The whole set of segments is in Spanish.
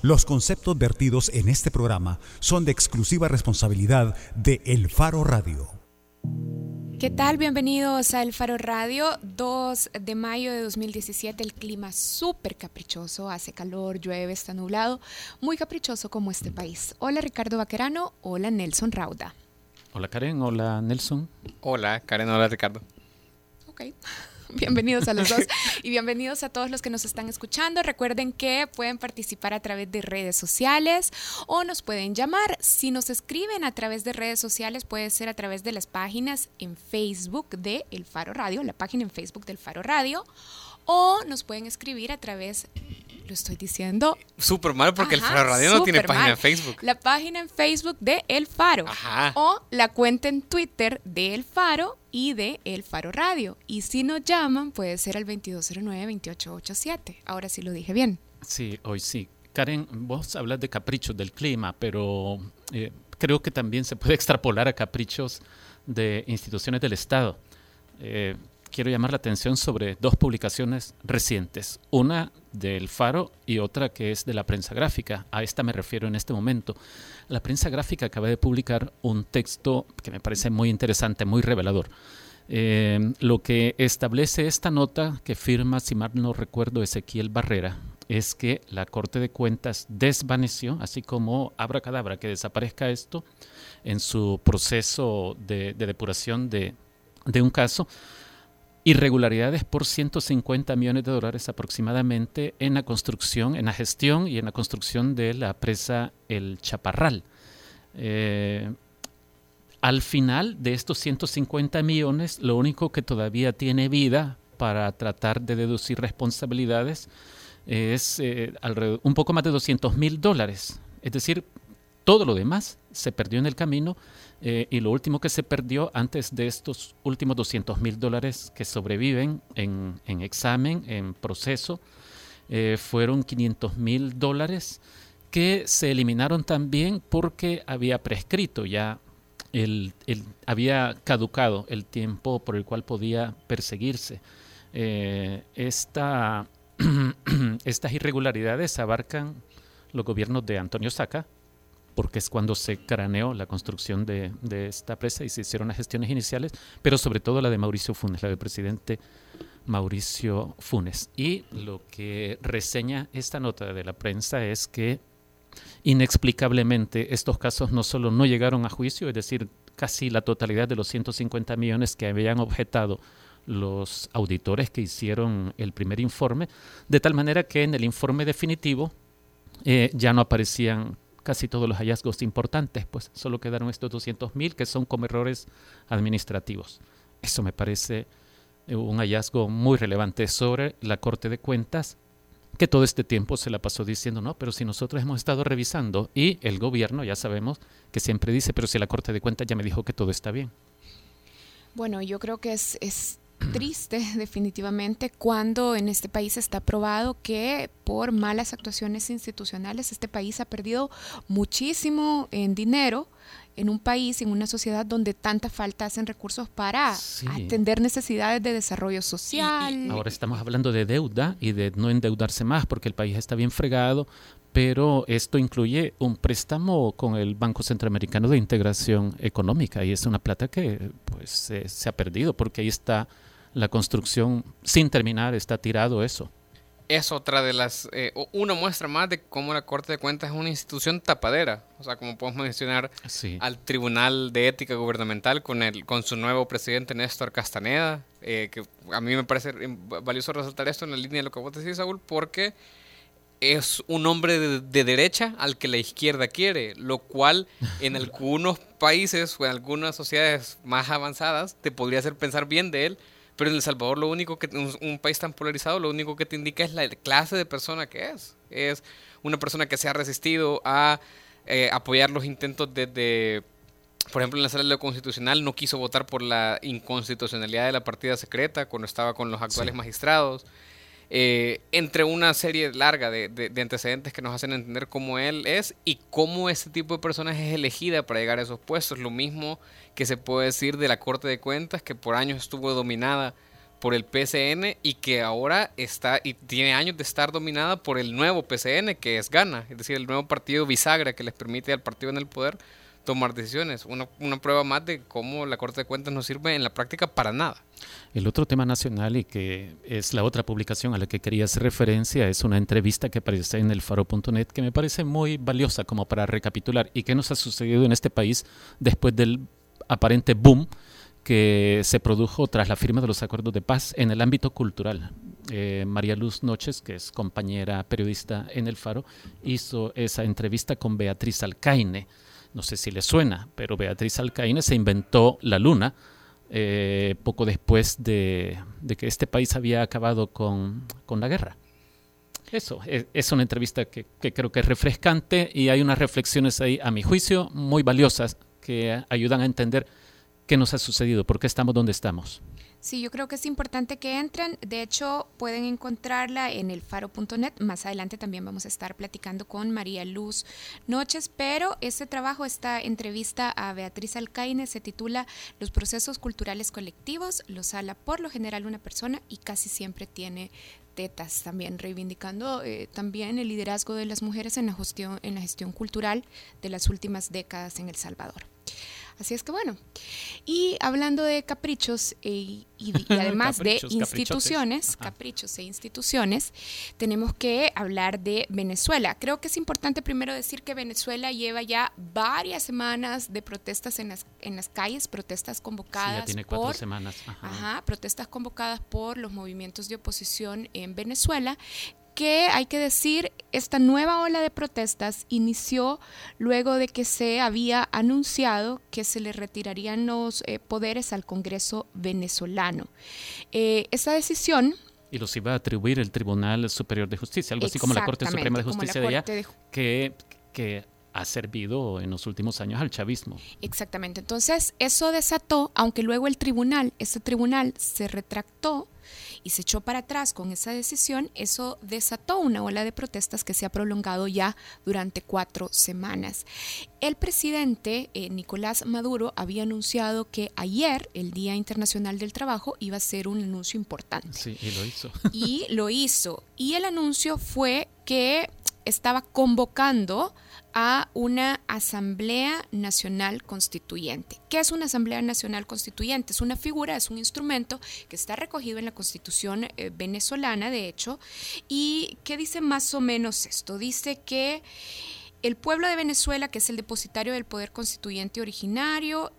Los conceptos vertidos en este programa son de exclusiva responsabilidad de El Faro Radio. ¿Qué tal? Bienvenidos a El Faro Radio, 2 de mayo de 2017. El clima súper caprichoso, hace calor, llueve, está nublado, muy caprichoso como este país. Hola Ricardo Vaquerano, hola Nelson Rauda. Hola Karen, hola Nelson. Hola Karen, hola Ricardo. Ok. Bienvenidos a los dos y bienvenidos a todos los que nos están escuchando. Recuerden que pueden participar a través de redes sociales o nos pueden llamar. Si nos escriben a través de redes sociales, puede ser a través de las páginas en Facebook de El Faro Radio, la página en Facebook del Faro Radio, o nos pueden escribir a través lo estoy diciendo. Súper mal porque el Faro Radio no tiene página en Facebook. La página en Facebook de El Faro. Ajá. O la cuenta en Twitter de El Faro y de El Faro Radio. Y si nos llaman, puede ser al 2209-2887. Ahora sí lo dije bien. Sí, hoy sí. Karen, vos hablas de caprichos del clima, pero eh, creo que también se puede extrapolar a caprichos de instituciones del Estado. Eh, quiero llamar la atención sobre dos publicaciones recientes, una del Faro y otra que es de la prensa gráfica. A esta me refiero en este momento. La prensa gráfica acaba de publicar un texto que me parece muy interesante, muy revelador. Eh, lo que establece esta nota que firma, si mal no recuerdo, Ezequiel Barrera, es que la Corte de Cuentas desvaneció, así como abra cadabra que desaparezca esto en su proceso de, depuración de, de un caso, irregularidades por 150 millones de dólares aproximadamente en la construcción, en la gestión y en la construcción de la presa El Chaparral. Eh, al final de estos 150 millones, lo único que todavía tiene vida para tratar de deducir responsabilidades es eh, un poco más de 200 mil dólares. Es decir, todo lo demás se perdió en el camino eh, y lo último que se perdió antes de estos últimos 200 mil dólares que sobreviven en, examen, en proceso, eh, fueron 500 mil dólares que se eliminaron también porque había prescrito ya, el, había caducado el tiempo por el cual podía perseguirse. Eh, esta, estas irregularidades abarcan los gobiernos de Antonio Saca, porque es cuando se craneó la construcción de, esta presa y se hicieron las gestiones iniciales, pero sobre todo la de Mauricio Funes, la del presidente Mauricio Funes. Y lo que reseña esta nota de la prensa es que inexplicablemente estos casos no solo no llegaron a juicio, es decir, casi la totalidad de los 150 millones que habían objetado los auditores que hicieron el primer informe, de tal manera que en el informe definitivo eh, ya no aparecían casi todos los hallazgos importantes, pues solo quedaron estos 200 mil que son como errores administrativos. Eso me parece eh, un hallazgo muy relevante sobre la Corte de Cuentas, que todo este tiempo se la pasó diciendo, no, pero si nosotros hemos estado revisando y el gobierno ya sabemos que siempre dice, pero si la Corte de Cuentas ya me dijo que todo está bien. Bueno, yo creo que es, es triste definitivamente cuando en este país está probado que por malas actuaciones institucionales este país ha perdido muchísimo en dinero en un país, en una sociedad donde tanta falta hacen recursos para atender necesidades de desarrollo social. ahora estamos hablando de deuda y de no endeudarse más porque el país está bien fregado, pero esto incluye un préstamo con el Banco Centroamericano de Integración Económica y es una plata que pues se ha perdido porque ahí está la construcción sin terminar, está tirado eso. Es otra de las, eh, una muestra más de cómo la Corte de Cuentas es una institución tapadera. O sea, como podemos mencionar al Tribunal de Ética Gubernamental con, el, con su nuevo presidente Néstor Castaneda, eh, que a mí me parece valioso resaltar esto en la línea de lo que vos decís, Saúl, porque es un hombre de, de, derecha al que la izquierda quiere, lo cual en algunos países o en algunas sociedades más avanzadas te podría hacer pensar bien de él, pero en El Salvador lo único que, un, país tan polarizado, lo único que te indica es la clase de persona que es. Es una persona que se ha resistido a eh, apoyar los intentos de, por ejemplo, en la sala de lo constitucional no quiso votar por la inconstitucionalidad de la partida secreta cuando estaba con los actuales magistrados. Eh, entre una serie larga de, de, antecedentes que nos hacen entender cómo él es y cómo ese tipo de personas es elegida para llegar a esos puestos. Lo mismo que se puede decir de la Corte de Cuentas, que por años estuvo dominada por el PCN y que ahora está y tiene años de estar dominada por el nuevo PCN que es Gana, es decir, el nuevo partido bisagra que les permite al partido en el poder tomar decisiones. Una, una, prueba más de cómo la Corte de Cuentas no sirve en la práctica para nada. El otro tema nacional y que es la otra publicación a la que quería hacer referencia es una entrevista que aparece en el faro.net que me parece muy valiosa como para recapitular y qué nos ha sucedido en este país después del aparente boom que se produjo tras la firma de los acuerdos de paz en el ámbito cultural. Eh, María Luz Noches, que es compañera periodista en El Faro, hizo esa entrevista con Beatriz Alcaine. No sé si le suena, pero Beatriz Alcaine se inventó la luna eh, poco después de, que este país había acabado con, la guerra. Eso, es, una entrevista que, que, creo que es refrescante y hay unas reflexiones ahí, a mi juicio, muy valiosas que ayudan a entender qué nos ha sucedido, por qué estamos donde estamos. Sí, yo creo que es importante que entren. De hecho, pueden encontrarla en el faro.net. Más adelante también vamos a estar platicando con María Luz Noches, pero este trabajo, esta entrevista a Beatriz Alcaine se titula Los procesos culturales colectivos, los habla por lo general una persona y casi siempre tiene tetas también reivindicando eh, también el liderazgo de las mujeres en la gestión en la gestión cultural de las últimas décadas en El Salvador. Así es que bueno, y hablando de caprichos e, y, además de instituciones, caprichos e instituciones, tenemos que hablar de Venezuela. Creo que es importante primero decir que Venezuela lleva ya varias semanas de protestas en las, en las calles, protestas convocadas tiene cuatro por, semanas. Ajá, protestas convocadas por los movimientos de oposición en Venezuela que hay que decir, esta nueva ola de protestas inició luego de que se había anunciado que se le retirarían los eh, poderes al Congreso venezolano. Eh, esa decisión y los iba a atribuir el Tribunal Superior de Justicia, algo así como la Corte Suprema de Justicia de allá, que, que ha servido en los últimos años al chavismo. Exactamente. Entonces, eso desató, aunque luego el tribunal, ese tribunal se retractó, y se echó para atrás con esa decisión, eso desató una ola de protestas que se ha prolongado ya durante cuatro semanas. El presidente eh, Nicolás Maduro había anunciado que ayer, el Día Internacional del Trabajo, iba a ser un anuncio importante. Sí, y lo hizo. Y lo hizo. Y el anuncio fue que estaba convocando a una Asamblea Nacional Constituyente. ¿Qué es una Asamblea Nacional Constituyente? Es una figura, es un instrumento que está recogido en la Constitución eh, venezolana, de hecho, y que dice más o menos esto. Dice que el pueblo de Venezuela, que es el depositario del poder constituyente originario,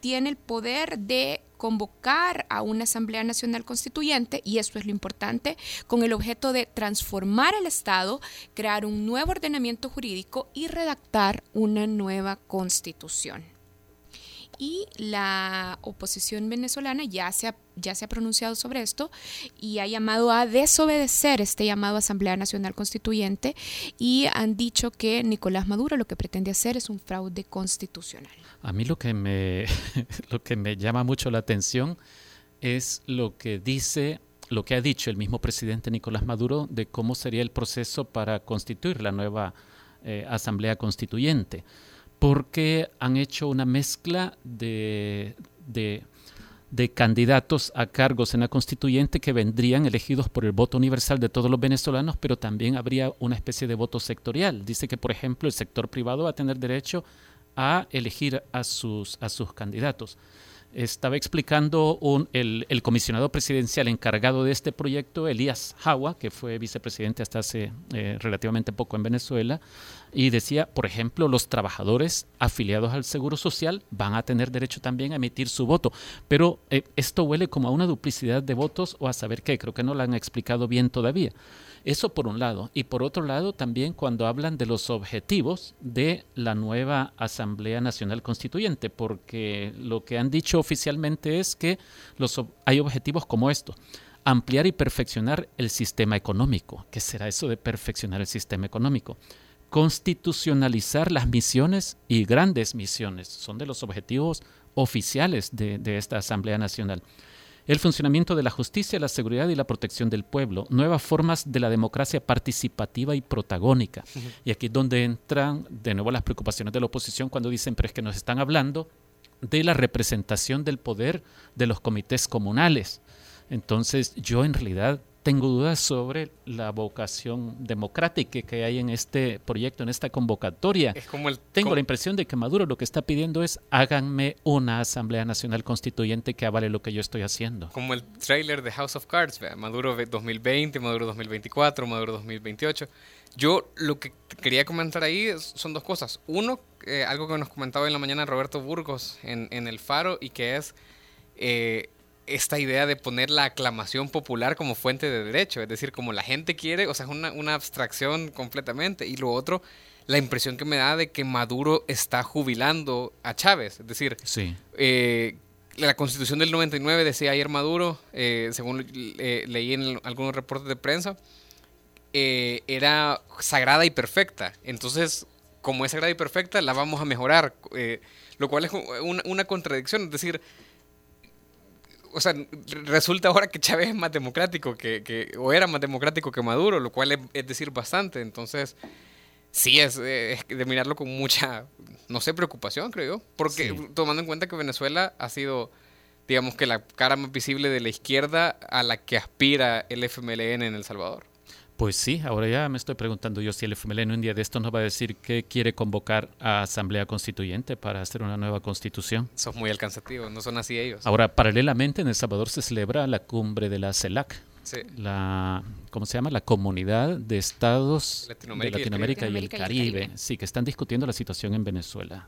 tiene el poder de convocar a una Asamblea Nacional Constituyente, y esto es lo importante, con el objeto de transformar el Estado, crear un nuevo ordenamiento jurídico y redactar una nueva constitución y la oposición venezolana ya se ha, ya se ha pronunciado sobre esto y ha llamado a desobedecer este llamado a Asamblea Nacional Constituyente y han dicho que Nicolás Maduro lo que pretende hacer es un fraude constitucional. A mí lo que me, lo que me llama mucho la atención es lo que dice lo que ha dicho el mismo presidente Nicolás Maduro de cómo sería el proceso para constituir la nueva eh, Asamblea Constituyente porque han hecho una mezcla de, candidatos a cargos en la constituyente que vendrían elegidos por el voto universal de todos los venezolanos, pero también habría una especie de voto sectorial. Dice que, por ejemplo, el sector privado va a tener derecho a elegir a sus, a sus candidatos estaba explicando el, comisionado presidencial encargado de este proyecto, Elías Jawa, que fue vicepresidente hasta hace eh, relativamente poco en Venezuela, y decía, por ejemplo, los trabajadores afiliados al Seguro Social van a tener derecho también a emitir su voto, pero eh, esto huele como a una duplicidad de votos o a saber qué, creo que no lo han explicado bien todavía. Eso por un lado. Y por otro lado, también cuando hablan de los objetivos de la nueva Asamblea Nacional Constituyente, porque lo que han dicho oficialmente es que los, hay objetivos como esto. Ampliar y perfeccionar el sistema económico. ¿Qué será eso de perfeccionar el sistema económico? Constitucionalizar las misiones y grandes misiones. Son de los objetivos oficiales de esta Asamblea Nacional el funcionamiento de la justicia, la seguridad y la protección del pueblo, nuevas formas de la democracia participativa y protagónica. Y aquí es donde entran de nuevo las preocupaciones de la oposición cuando dicen, pero es que nos están hablando de la representación del poder de los comités comunales. Entonces yo en realidad tengo dudas sobre la vocación democrática que hay en este proyecto, en esta convocatoria. tengo la impresión de que Maduro lo que está pidiendo es háganme una Asamblea Nacional Constituyente que avale lo que yo estoy haciendo. Como el trailer de House of Cards, Maduro 2020, Maduro 2024, Maduro 2028. Yo lo que quería comentar ahí son dos cosas. Uno, eh, algo que nos comentaba en la mañana Roberto Burgos en, en El Faro y que es... Eh, esta idea de poner la aclamación popular como fuente de derecho, es decir, como la gente quiere, o sea, es una, una abstracción completamente. Y lo otro, la impresión que me da de que Maduro está jubilando a Chávez, es decir, sí. Eh, la constitución del 99 decía ayer Maduro, eh, según eh, leí en algunos reportes de prensa, era sagrada y perfecta. Entonces, como es sagrada y perfecta, la vamos a mejorar, lo cual es una, una contradicción, es decir, o sea, resulta ahora que Chávez es más democrático que, o era más democrático que Maduro, lo cual es, decir bastante. Entonces, sí, es, de mirarlo con mucha, no sé, preocupación, creo yo. Porque tomando en cuenta que Venezuela ha sido, digamos que la cara más visible de la izquierda a la que aspira el FMLN en El Salvador. Pues sí, ahora ya me estoy preguntando yo si el FMLN un día de esto nos va a decir que quiere convocar a Asamblea Constituyente para hacer una nueva constitución. Son muy alcanzativos, no son así ellos. Ahora, paralelamente en El Salvador se celebra la cumbre de la CELAC, la, ¿cómo se llama? La Comunidad de Estados de Latinoamérica y el Caribe. Sí, que están discutiendo la situación en Venezuela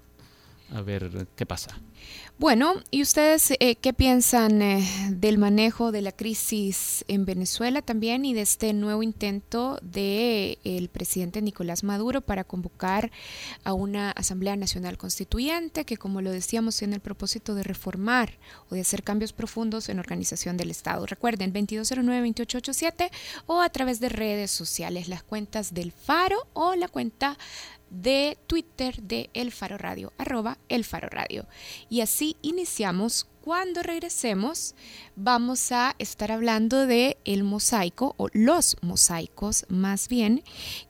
a ver qué pasa. Bueno, ¿y ustedes eh, qué piensan eh, del manejo de la crisis en Venezuela también y de este nuevo intento del el presidente Nicolás Maduro para convocar a una Asamblea Nacional Constituyente que, como lo decíamos, tiene el propósito de reformar o de hacer cambios profundos en organización del Estado? Recuerden, 2209-2887 o a través de redes sociales, las cuentas del Faro o la cuenta de Twitter de El Faro Radio, arroba El Faro Radio. Y así iniciamos. Cuando regresemos vamos a estar hablando de el mosaico o los mosaicos más bien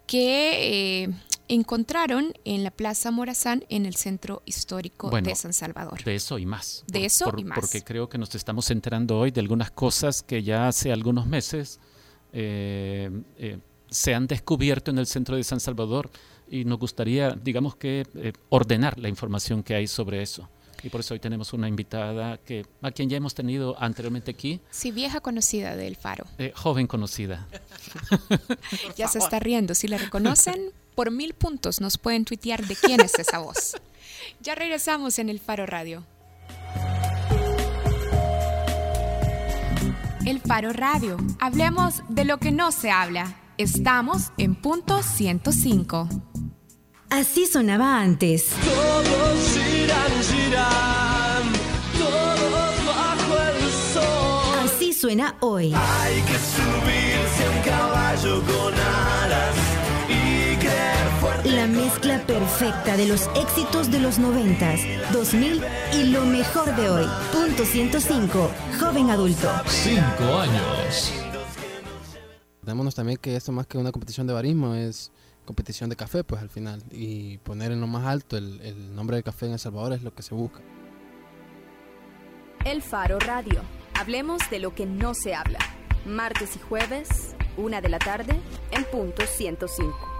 que eh, encontraron en la Plaza Morazán en el centro histórico de San Salvador. De eso y más. De eso y más. Porque creo que nos estamos enterando hoy de algunas cosas que ya hace algunos meses eh, eh, se han descubierto en el centro de San Salvador y nos gustaría, digamos que, eh, ordenar la información que hay sobre eso. Y por eso hoy tenemos una invitada que a quien ya hemos tenido anteriormente aquí. Sí, vieja conocida del Faro. Eh, joven conocida. ya se está riendo. Si la reconocen, por mil puntos nos pueden tuitear de quién es esa voz. Ya regresamos en el Faro Radio. El Faro Radio. Hablemos de lo que no se habla. Estamos en punto 105. Así sonaba antes. Todos giran, giran, todos bajo el sol. Así suena hoy. Hay que subirse a un caballo con alas y creer fuerte. La mezcla perfecta de los éxitos de los 90, 2000 y lo mejor de hoy. Punto 105, joven adulto. Cinco años. Démonos también que esto más que una competición de barismo es competición de café, pues al final. Y poner en lo más alto el, el nombre de café en El Salvador es lo que se busca. El Faro Radio. Hablemos de lo que no se habla. Martes y jueves, una de la tarde, en punto 105.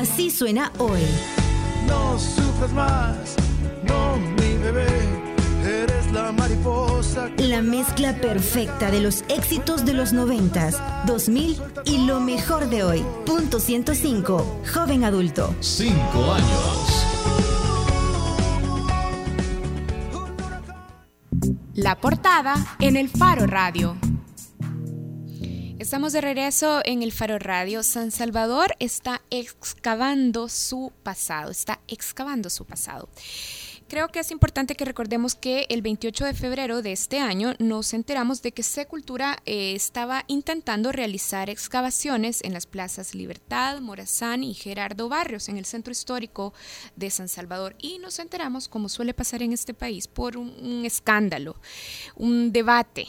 Así suena hoy. No sufres más, no mi bebé, eres la mariposa. La mezcla perfecta de los éxitos de los 90, 2000 y lo mejor de hoy. Punto 105, joven adulto. Cinco años. La portada en el Faro Radio. Estamos de regreso en el Faro Radio. San Salvador está excavando su pasado, está excavando su pasado. Creo que es importante que recordemos que el 28 de febrero de este año nos enteramos de que Secultura eh, estaba intentando realizar excavaciones en las plazas Libertad, Morazán y Gerardo Barrios en el centro histórico de San Salvador. Y nos enteramos, como suele pasar en este país, por un escándalo, un debate.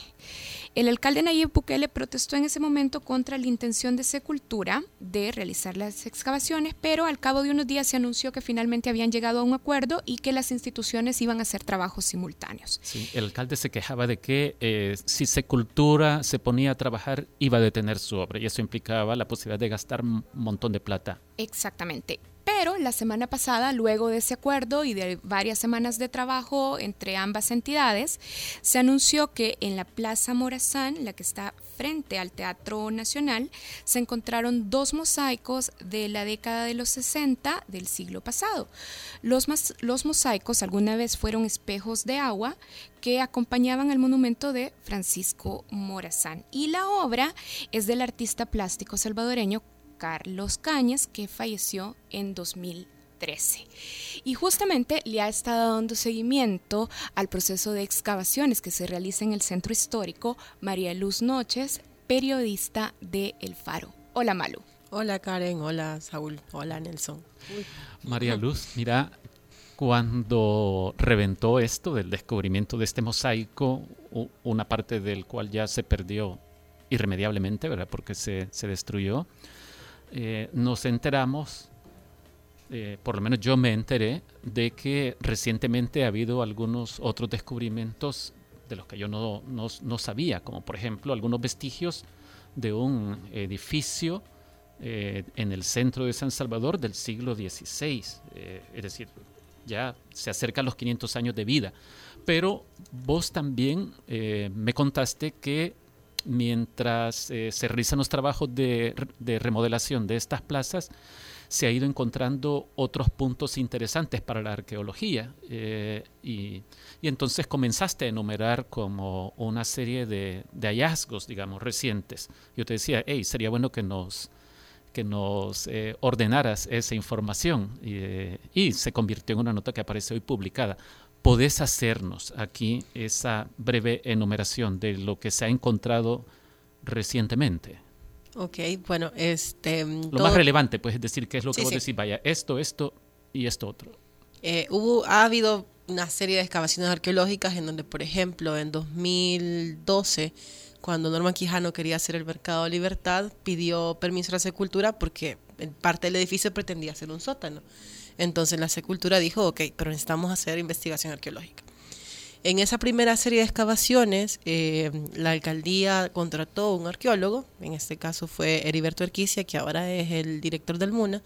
El alcalde Nayib Bukele protestó en ese momento contra la intención de Secultura de realizar las excavaciones, pero al cabo de unos días se anunció que finalmente habían llegado a un acuerdo y que las instituciones iban a hacer trabajos simultáneos. Sí, el alcalde se quejaba de que eh, si Secultura se ponía a trabajar iba a detener su obra y eso implicaba la posibilidad de gastar un montón de plata. Exactamente. Pero la semana pasada, luego de ese acuerdo y de varias semanas de trabajo entre ambas entidades, se anunció que en la Plaza Morazán, la que está frente al Teatro Nacional, se encontraron dos mosaicos de la década de los 60 del siglo pasado. Los, mosaicos alguna vez fueron espejos de agua que acompañaban al monumento de Francisco Morazán. Y la obra es del artista plástico salvadoreño Carlos Cañas, que falleció en 2013. Y justamente le ha estado dando seguimiento al proceso de excavaciones que se realiza en el centro histórico María Luz Noches, periodista de El Faro. Hola Malu. Hola Karen, hola Saúl, hola Nelson. María Luz, mira, cuando reventó esto del descubrimiento de este mosaico, una parte del cual ya se perdió irremediablemente, ¿verdad? Porque se, se destruyó. Eh, nos enteramos, eh, por lo menos yo me enteré, de que recientemente ha habido algunos otros descubrimientos de los que yo no, no, sabía, como por ejemplo algunos vestigios de un edificio eh, en el centro de San Salvador del siglo XVI, es decir, ya se acerca a los 500 años de vida. Pero vos también me contaste que mientras eh, se realizan los trabajos de, remodelación de estas plazas, se ha ido encontrando otros puntos interesantes para la arqueología. Eh, y, entonces comenzaste a enumerar como una serie de, hallazgos, digamos, recientes. Yo te decía, hey, sería bueno que nos que nos eh, ordenaras esa información y se convirtió en una nota que aparece hoy publicada podés hacernos aquí esa breve enumeración de lo que se ha encontrado recientemente. Ok, bueno, este... Lo más relevante, pues, es decir, qué es lo que vos decís, vaya, esto, esto y esto otro. Eh, hubo, ha habido una serie de excavaciones arqueológicas en donde, por ejemplo, en 2012, cuando Norma Quijano quería hacer el Mercado de Libertad, pidió permiso a la Secultura porque parte del edificio pretendía ser un sótano. Entonces la Secultura dijo, ok, pero necesitamos hacer investigación arqueológica. En esa primera serie de excavaciones, eh, la alcaldía contrató un arqueólogo, en este caso fue Heriberto Erquicia, que ahora es el director del MUNA,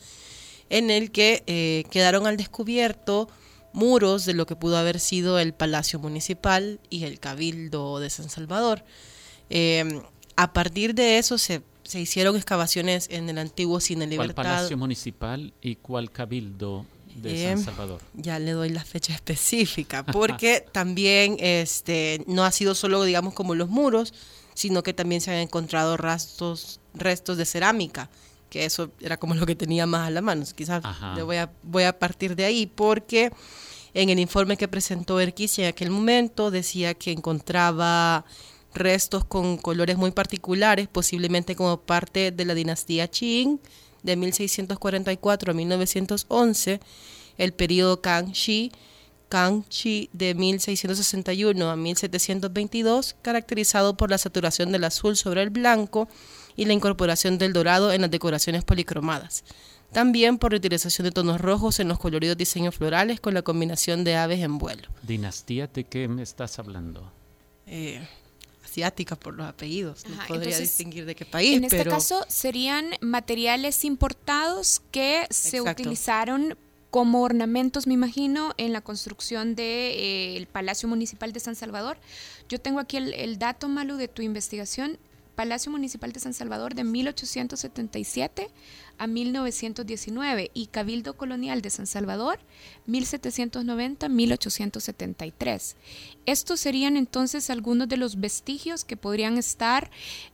en el que eh, quedaron al descubierto muros de lo que pudo haber sido el Palacio Municipal y el Cabildo de San Salvador. Eh, a partir de eso se se hicieron excavaciones en el antiguo Cine Libertad. ¿Cuál Palacio Municipal y cuál Cabildo de San eh, Salvador? Ya le doy la fecha específica, porque también este no ha sido solo, digamos, como los muros, sino que también se han encontrado restos, restos de cerámica, que eso era como lo que tenía más a la mano. Quizás le voy a, voy a partir de ahí, porque en el informe que presentó Erquis en aquel momento decía que encontraba restos con colores muy particulares, posiblemente como parte de la dinastía Qing de 1644 a 1911, el periodo Kangxi, Kangxi de 1661 a 1722, caracterizado por la saturación del azul sobre el blanco y la incorporación del dorado en las decoraciones policromadas. También por la utilización de tonos rojos en los coloridos diseños florales con la combinación de aves en vuelo. ¿Dinastía de qué me estás hablando? Eh, asiática por los apellidos. no podría distinguir de qué país. En este caso serían materiales importados que se utilizaron como ornamentos, me imagino, en la construcción del de, eh, Palacio Municipal de San Salvador. Yo tengo aquí el, dato, malo de tu investigación. Palacio Municipal de San Salvador de 1877 a 1919 y Cabildo Colonial de San Salvador 1790-1873. Estos serían entonces algunos de los vestigios que podrían estar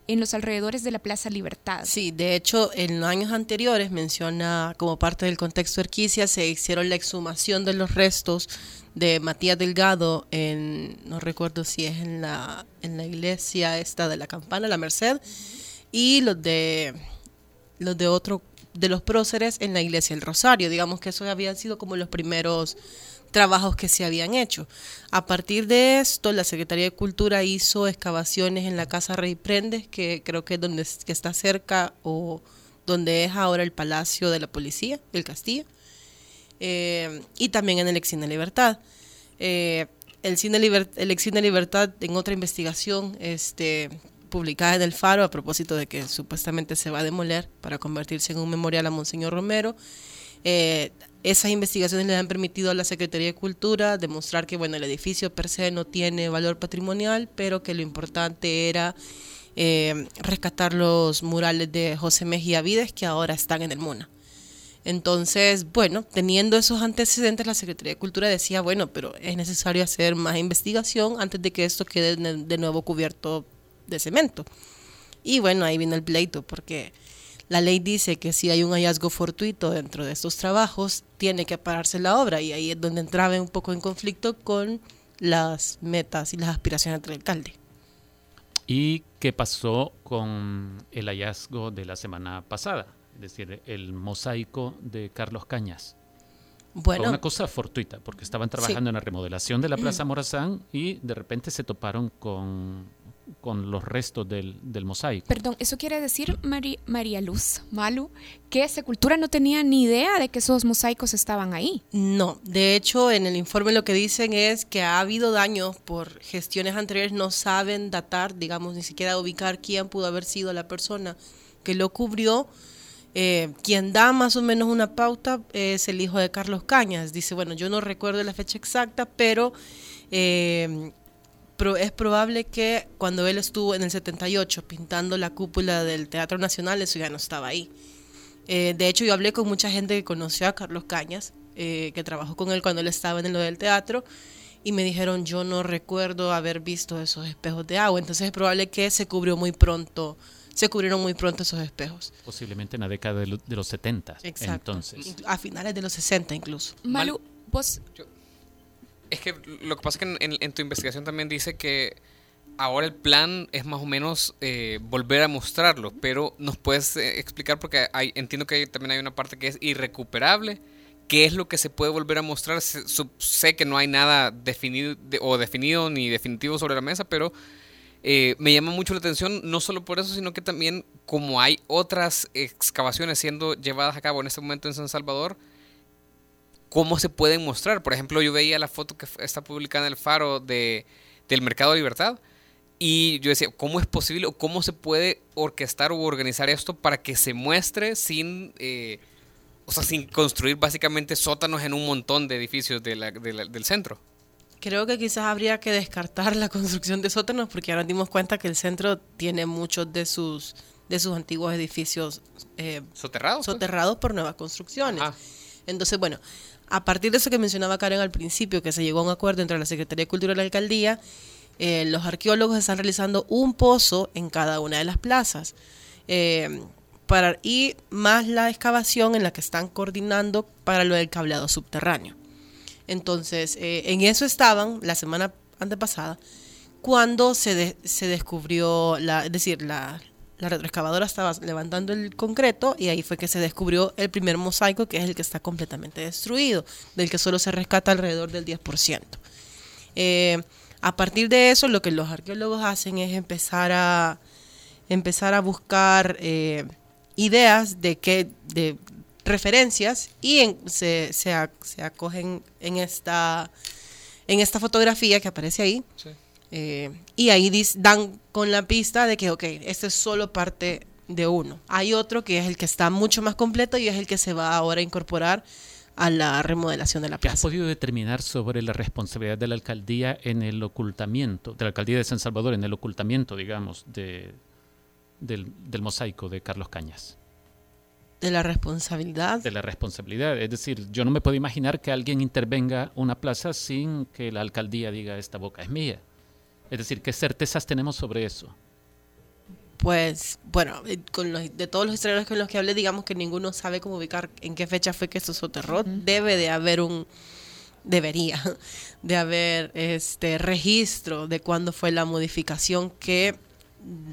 en los alrededores de la Plaza Libertad. Sí, de hecho, en los años anteriores menciona como parte del contexto Erquicia se hicieron la exhumación de los restos de Matías Delgado en no recuerdo si es en la en la iglesia esta de la Campana, la Merced y los de los de otro de los próceres en la iglesia del Rosario. Digamos que esos habían sido como los primeros trabajos que se habían hecho. A partir de esto, la Secretaría de Cultura hizo excavaciones en la Casa Rey Prendes, que creo que es donde que está cerca o donde es ahora el Palacio de la Policía, el Castillo, eh, y también en el Exine Libertad. Eh, el, Cine el Exine Libertad, en otra investigación, este, publicada en el Faro a propósito de que supuestamente se va a demoler para convertirse en un memorial a Monseñor Romero. Eh, esas investigaciones le han permitido a la Secretaría de Cultura demostrar que bueno el edificio per se no tiene valor patrimonial, pero que lo importante era eh, rescatar los murales de José Mejía Vides que ahora están en el MUNA. Entonces, bueno, teniendo esos antecedentes, la Secretaría de Cultura decía, bueno, pero es necesario hacer más investigación antes de que esto quede de nuevo cubierto de cemento. Y bueno, ahí viene el pleito, porque la ley dice que si hay un hallazgo fortuito dentro de estos trabajos, tiene que pararse la obra, y ahí es donde entraba un poco en conflicto con las metas y las aspiraciones del alcalde. ¿Y qué pasó con el hallazgo de la semana pasada? Es decir, el mosaico de Carlos Cañas. Bueno, Fue una cosa fortuita, porque estaban trabajando en la remodelación de la Plaza Morazán y de repente se toparon con con los restos del, mosaico. Perdón, eso quiere decir, María Luz, Malu, que Secultura no tenía ni idea de que esos mosaicos estaban ahí. No, de hecho en el informe lo que dicen es que ha habido daños por gestiones anteriores, no saben datar, digamos, ni siquiera ubicar quién pudo haber sido la persona que lo cubrió. Eh, quien da más o menos una pauta es el hijo de Carlos Cañas. Dice, bueno, yo no recuerdo la fecha exacta, pero eh, es probable que cuando él estuvo en el 78 pintando la cúpula del Teatro Nacional, eso ya no estaba ahí. Eh, de hecho, yo hablé con mucha gente que conoció a Carlos Cañas, eh, que trabajó con él cuando él estaba en lo del teatro, y me dijeron, yo no recuerdo haber visto esos espejos de agua, entonces es probable que se cubrió muy pronto, se cubrieron muy pronto esos espejos. Posiblemente en la década de, los 70. Exacto. Entonces. A finales de los 60 incluso. Malu, vos... Es que lo que pasa es que en, tu investigación también dice que ahora el plan es más o menos eh, volver a mostrarlo, pero nos puedes eh, explicar porque hay, entiendo que también hay una parte que es irrecuperable. ¿Qué es lo que se puede volver a mostrar? sé que no hay nada definido o definido ni definitivo sobre la mesa, pero eh, me llama mucho la atención, no solo por eso, sino que también como hay otras excavaciones siendo llevadas a cabo en este momento en San Salvador, cómo se pueden mostrar. Por ejemplo, yo veía la foto que está publicada en el Faro de, del Mercado de Libertad y yo decía, ¿cómo es posible o cómo se puede orquestar o organizar esto para que se muestre sin, eh, o sea, sin construir básicamente sótanos en un montón de edificios del centro? Creo que quizás habría que descartar la construcción de sótanos porque ahora dimos cuenta que el centro tiene muchos de sus de sus antiguos edificios eh, soterrados, pues. soterrados por nuevas construcciones. Entonces, bueno, a partir de eso que mencionaba Karen al principio, que se llegó a un acuerdo entre la Secretaría de Cultura y la Alcaldía, eh, los arqueólogos están realizando un pozo en cada una de las plazas. Eh, para, y más la excavación en la que están coordinando para lo del cableado subterráneo. Entonces, eh, en eso estaban la semana antepasada, cuando se, se descubrió, la, es decir, la, la retroexcavadora estaba levantando el concreto y ahí fue que se descubrió el primer mosaico, que es el que está completamente destruido, del que solo se rescata alrededor del 10%. Eh, a partir de eso, lo que los arqueólogos hacen es empezar a, empezar a buscar eh, ideas de qué, de referencias y se, se, acogen en esta, en esta fotografía que aparece ahí. Eh, y ahí dan con la pista de que, ok, este es solo parte de uno. Hay otro que es el que está mucho más completo y es el que se va ahora a incorporar a la remodelación de la plaza. ¿Has podido determinar sobre la responsabilidad de la alcaldía en el ocultamiento, de la alcaldía de San Salvador, en el ocultamiento, digamos, de, del, del mosaico de Carlos Cañas. De la responsabilidad. De la responsabilidad. Es decir, yo no me puedo imaginar que alguien intervenga una plaza sin que la alcaldía diga esta boca es mía. Es decir, ¿qué certezas tenemos sobre eso? Pues, bueno, eh, con los, de todos los historiadores con los que hablé, digamos que ninguno sabe cómo ubicar en qué fecha fue que esto soterró. Debe de haber un, debería de haber este registro de cuándo fue la modificación que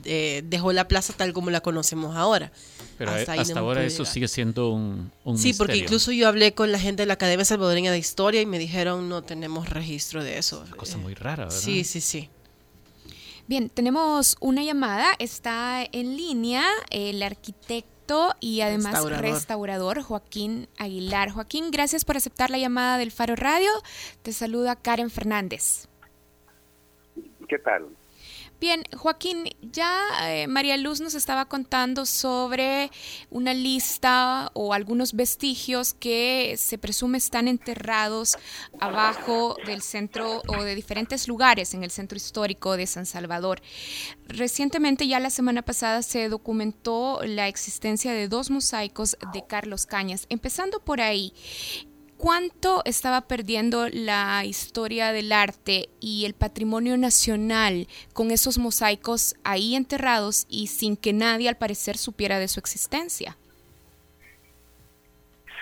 eh, dejó la plaza tal como la conocemos ahora. Pero hasta, ahora eso sigue siendo un, un Sí, porque incluso yo hablé con la gente de la Academia Salvadoreña de Historia y me dijeron no tenemos registro de eso. Una cosa muy rara, ¿verdad? Sí, sí, sí. Bien, tenemos una llamada, está en línea el arquitecto y además restaurador. Joaquín Aguilar. Joaquín, gracias por aceptar la llamada del Faro Radio. Te saluda Karen Fernández. ¿Qué tal? Bien, Joaquín, ya eh, María Luz nos estaba contando sobre una lista o algunos vestigios que se presume están enterrados abajo del centro o de diferentes lugares en el centro histórico de San Salvador. Recientemente, ya la semana pasada, se documentó la existencia de dos mosaicos de Carlos Cañas. Empezando por ahí, cuánto estaba perdiendo la historia del arte y el patrimonio nacional con esos mosaicos ahí enterrados y sin que nadie al parecer supiera de su existencia.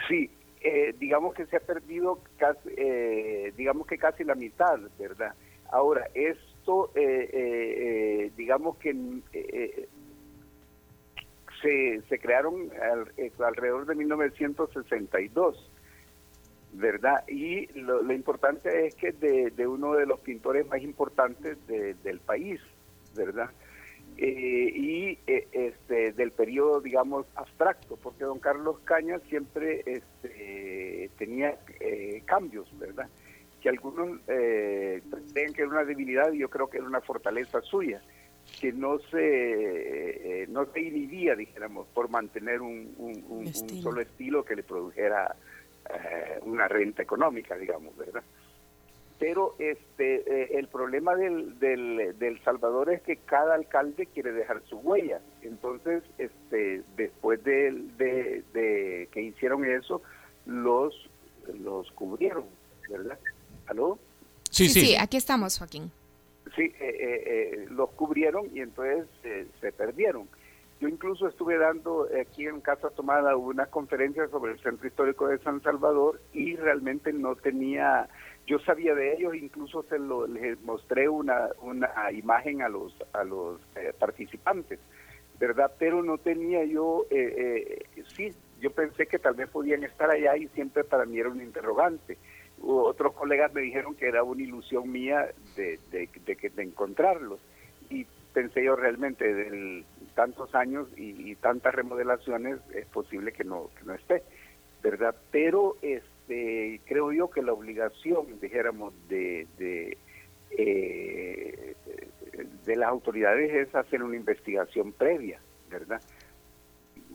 Sí, eh, digamos que se ha perdido casi, eh, digamos que casi la mitad, ¿verdad? Ahora, esto, eh, digamos que se, se crearon alrededor de 1962 ¿verdad? Y lo, importante es que de, de, uno de los pintores más importantes del país, ¿verdad? Eh, y eh, este del periodo, digamos, abstracto, porque don Carlos Caña siempre este, tenía eh, cambios, ¿verdad? Que algunos eh, que era una debilidad y yo creo que era una fortaleza suya, que no se, no se inhibía, dijéramos, por mantener un, un solo estilo que le produjera eh, una renta económica, digamos, ¿verdad? Pero este eh, el problema del, del, Salvador es que cada alcalde quiere dejar su huella. Entonces, este después de, de, que hicieron eso, los, los cubrieron, ¿verdad? ¿Aló? Sí, sí, aquí estamos, Joaquín. Sí, eh, los cubrieron y entonces se perdieron. Yo incluso estuve dando aquí en Casa Tomada una conferencia sobre el Centro Histórico de San Salvador y realmente no tenía, yo sabía de ellos, incluso se lo, les mostré una, una imagen a los, a los eh, participantes, ¿verdad? Pero no tenía yo, eh, eh, sí, yo pensé que tal vez podían estar allá y siempre para mí era un interrogante. Otros colegas me dijeron que era una ilusión mía de, de, de, de encontrarlos y pensé yo realmente del tantos años y, tantas remodelaciones, es posible que no, que no esté, ¿verdad? Pero este, creo yo que la obligación, dijéramos, de, de, eh, de las autoridades es hacer una investigación previa, ¿verdad?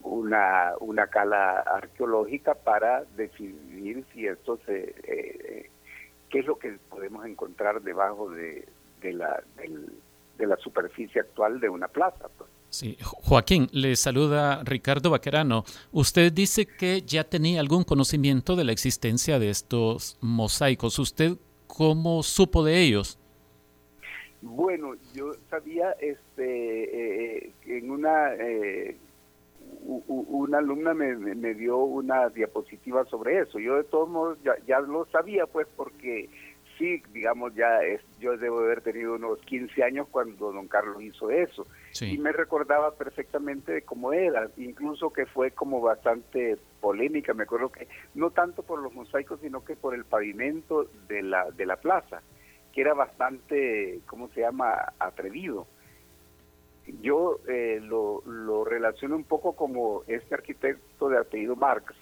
Una, una cala arqueológica para decidir si esto se... Eh, qué es lo que podemos encontrar debajo de, de la, de la superficie actual de una plaza. Pues. Sí, Joaquín, le saluda Ricardo Baquerano. Usted dice que ya tenía algún conocimiento de la existencia de estos mosaicos. ¿Usted cómo supo de ellos? Bueno, yo sabía, este, eh, en una, eh, una alumna me, me, dio una diapositiva sobre eso. Yo de todos modos ya, ya lo sabía, pues, porque sí, digamos, ya es, yo debo haber tenido unos 15 años cuando don Carlos hizo eso. Y me recordaba perfectamente de cómo era, incluso que fue como bastante polémica, me acuerdo que no tanto por los mosaicos, sino que por el pavimento de la, de la plaza, que era bastante, ¿cómo se llama?, atrevido. Yo eh, lo, lo relaciono un poco como este arquitecto de apellido Marx,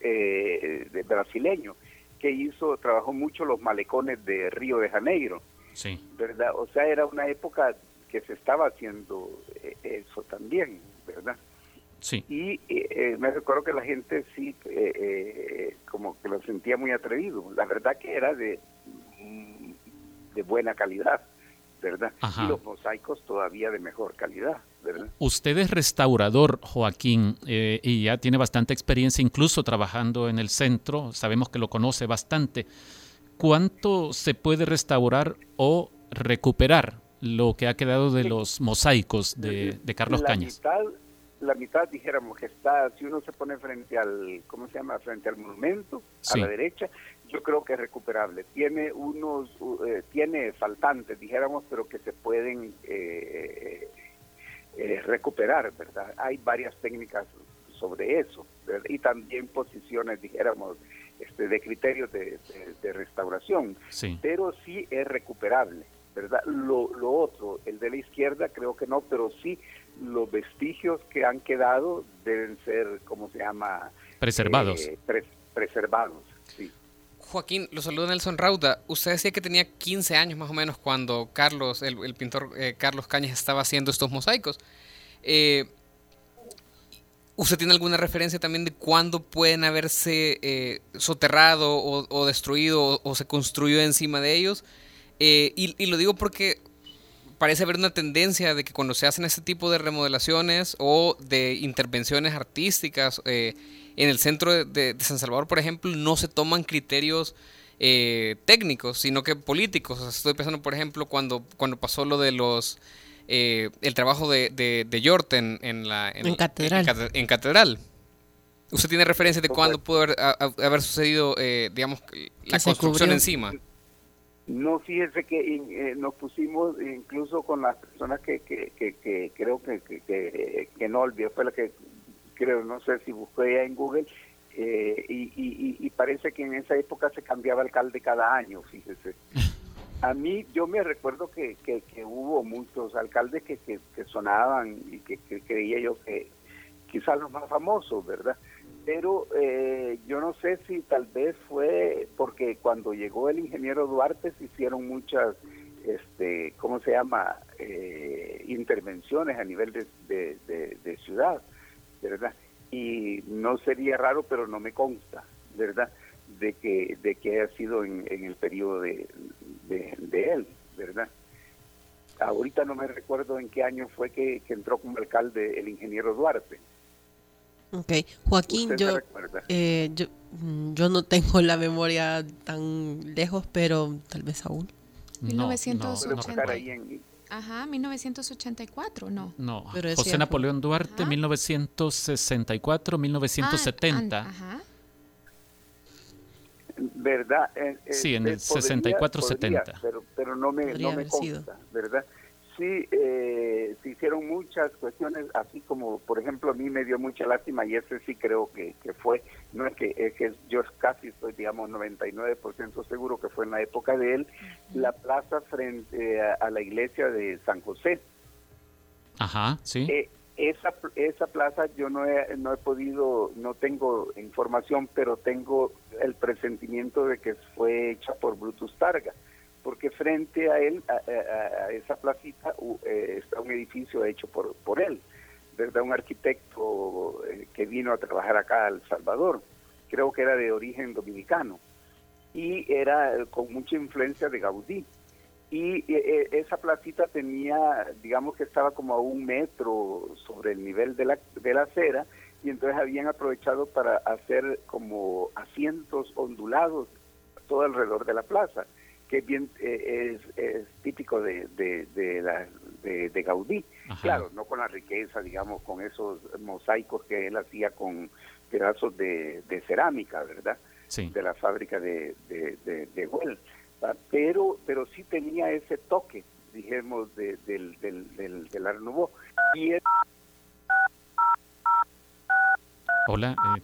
eh, de brasileño, que hizo, trabajó mucho los malecones de Río de Janeiro. Sí. ¿Verdad? O sea, era una época que se estaba haciendo eh, eso también, ¿verdad? Sí. Y eh, me recuerdo que la gente sí, eh, como que lo sentía muy atrevido. La verdad que era de, de buena calidad, ¿verdad? Y los mosaicos todavía de mejor calidad, ¿verdad? Usted es restaurador, Joaquín, eh, y ya tiene bastante experiencia, incluso trabajando en el centro, sabemos que lo conoce bastante. ¿Cuánto se puede restaurar o recuperar lo que ha quedado de los mosaicos de, Carlos la Cañas? Mitad, la mitad, dijéramos, que está, si uno se pone frente al, ¿cómo se llama? Frente al monumento, a la derecha, yo creo que es recuperable. Tiene unos, eh, tiene faltantes, dijéramos, pero que se pueden eh, eh, recuperar, ¿verdad? Hay varias técnicas sobre eso, y también posiciones, dijéramos, este, de criterios de, restauración, pero sí es recuperable. ¿verdad? Lo, lo otro, el de la izquierda creo que no, pero sí los vestigios que han quedado deben ser, ¿cómo se llama? Preservados. Eh, preservados, sí. Joaquín, lo saluda Nelson Rauda. Usted decía que tenía 15 años más o menos cuando Carlos, el, pintor eh, Carlos Cañas estaba haciendo estos mosaicos. Eh, ¿Usted tiene alguna referencia también de cuándo pueden haberse soterrado o, destruido o, se construyó encima de ellos? Eh, y, lo digo porque parece haber una tendencia de que cuando se hacen este tipo de remodelaciones o de intervenciones artísticas eh, en el centro de, San Salvador, por ejemplo, no se toman criterios eh, técnicos, sino que políticos. estoy pensando, por ejemplo, cuando, cuando pasó lo de los... el trabajo de, de, en, la en, catedral. En, catedral. ¿Usted tiene referencia de cuándo pudo haber, haber sucedido, digamos, la construcción encima? No, fíjese que eh, nos pusimos incluso con las personas que, que, que, creo que, que, que, no olvidó, fue la que creo, no sé si busqué en Google, eh, y, parece que en esa época se cambiaba alcalde cada año, fíjese. A mí, yo me recuerdo que, que, hubo muchos alcaldes que, que, sonaban y que, creía yo que quizás los más famosos, ¿verdad? pero eh, yo no sé si tal vez fue porque cuando llegó el ingeniero Duarte se hicieron muchas, este, ¿cómo se llama?, eh, intervenciones a nivel de, ciudad, ¿verdad? Y no sería raro, pero no me consta, ¿verdad?, de que, de que haya sido en, el periodo de, de, él, ¿verdad? Ahorita no me recuerdo en qué año fue que entró como alcalde el ingeniero Duarte. Ok, Joaquín, yo, eh, yo, mm, yo no tengo la memoria tan lejos, pero tal vez aún. 1980. Ajá, 1984, no. No, José Napoleón Duarte, 1964, 1970. Ah, ajá. ¿Verdad? Eh, eh, sí, en el 64-70. Pero, pero no me, no me consta, ¿verdad? Sí eh, se hicieron muchas cuestiones, así como, por ejemplo, a mí me dio mucha lástima y ese sí creo que, que fue, no es que, es que yo casi estoy, digamos, 99% seguro que fue en la época de él, la plaza frente a, la iglesia de San José. Ajá, sí. Eh, esa, esa plaza yo no he, no he podido, no tengo información, pero tengo el presentimiento de que fue hecha por Brutus Targa porque frente a él, a, esa placita, eh, está un edificio hecho por, por él, ¿verdad? Un arquitecto eh, que vino a trabajar acá a El Salvador, creo que era de origen dominicano, y era eh, con mucha influencia de Gaudí. Y esa placita tenía, digamos que estaba como a un metro sobre el nivel de la, de la acera, y entonces habían aprovechado para hacer como asientos ondulados todo alrededor de la plaza que bien eh, es, típico de, de, la, de, Gaudí. Claro, no con la riqueza, digamos, con esos mosaicos que él hacía con pedazos de, cerámica, ¿verdad? De la fábrica de, de, de, Pero, pero sí tenía ese toque, dijimos, del, del, del, del Art Y Hola, eh,